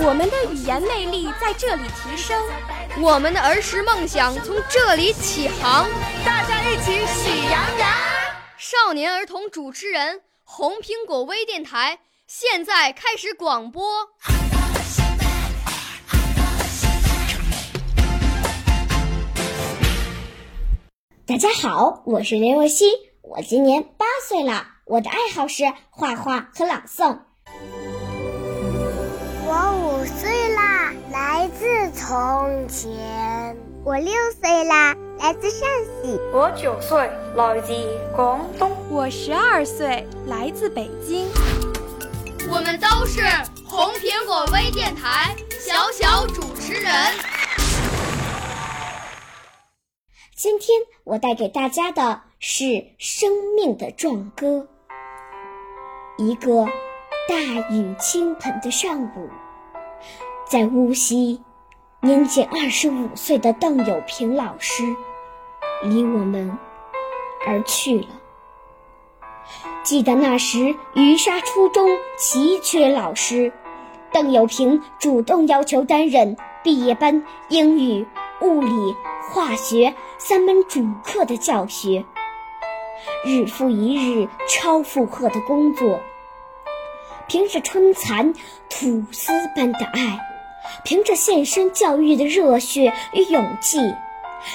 我们的语言魅力在这里提升，我们的儿时梦想从这里起航。大家一起喜羊羊。少年儿童主持人，红苹果微电台。现在开始广播。大家好，我是刘若曦，我今年八岁了，我的爱好是画画和朗诵。岁啦，来自从前。我六岁啦，来自陕西。我九岁，来自广东。我十二岁，来自北京。我们都是红苹果微电台小小主持人。今天我带给大家的是生命的壮歌。一个大雨倾盆的上午，在无锡，年仅二十五岁的邓友平老师离我们而去了。记得那时，余沙初中奇缺老师，邓友平主动要求担任毕业班英语、物理、化学三门主课的教学，日复一日超负荷的工作。凭着春蚕吐丝般的爱，凭着献身教育的热血与勇气。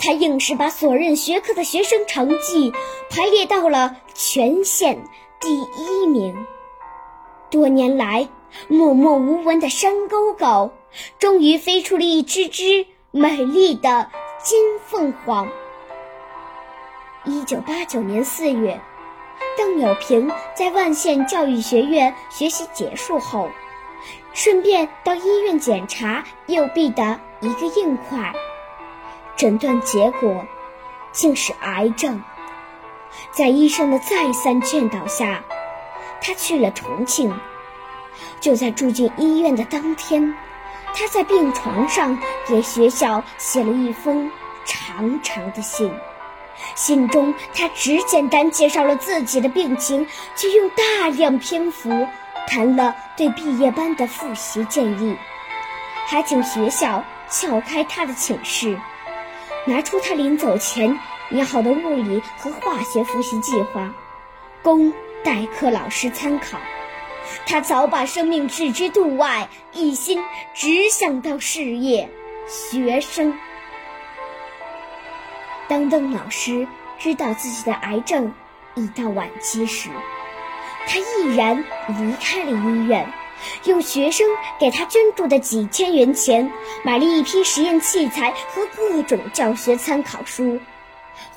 他硬是把所任学科的学生成绩排列到了全县第一名。多年来默默无闻的山沟沟，终于飞出了一只只美丽的金凤凰。一九八九年四月，邓友平在万县教育学院学习结束后，顺便到医院检查右臂的一个硬块。诊断结果竟是癌症，在医生的再三劝导下，他去了重庆。就在住进医院的当天，他在病床上给学校写了一封长长的信。信中，他只简单介绍了自己的病情，却用大量篇幅谈了对毕业班的复习建议，还请学校撬开他的寝室。拿出他临走前拟好的物理和化学复习计划，供代课老师参考。他早把生命置之度外，一心只想到事业、学生。当邓老师知道自己的癌症已到晚期时，他毅然离开了医院。用学生给他捐助的几千元钱，买了一批实验器材和各种教学参考书，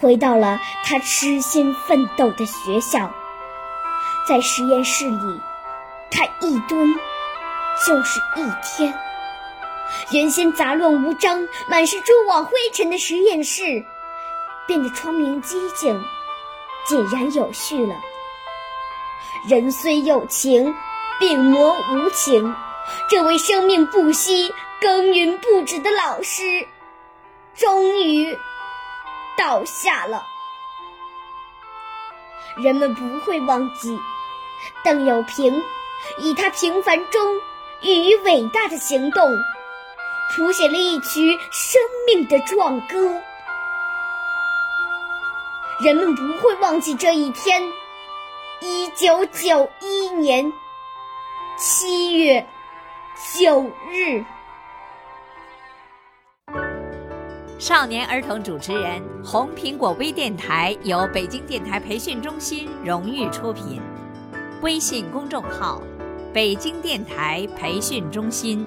回到了他痴心奋斗的学校。在实验室里，他一蹲就是一天。原先杂乱无章、满是蛛网灰尘的实验室，变得窗明几净、井然有序了。人虽有情。病魔无情，这位生命不息、耕耘不止的老师，终于倒下了。人们不会忘记邓友平，以他平凡中寓于伟大的行动，谱写了一曲生命的壮歌。人们不会忘记这一天，一九九一年。七月九日，少年儿童主持人，红苹果微电台由北京电台培训中心荣誉出品，微信公众号：北京电台培训中心。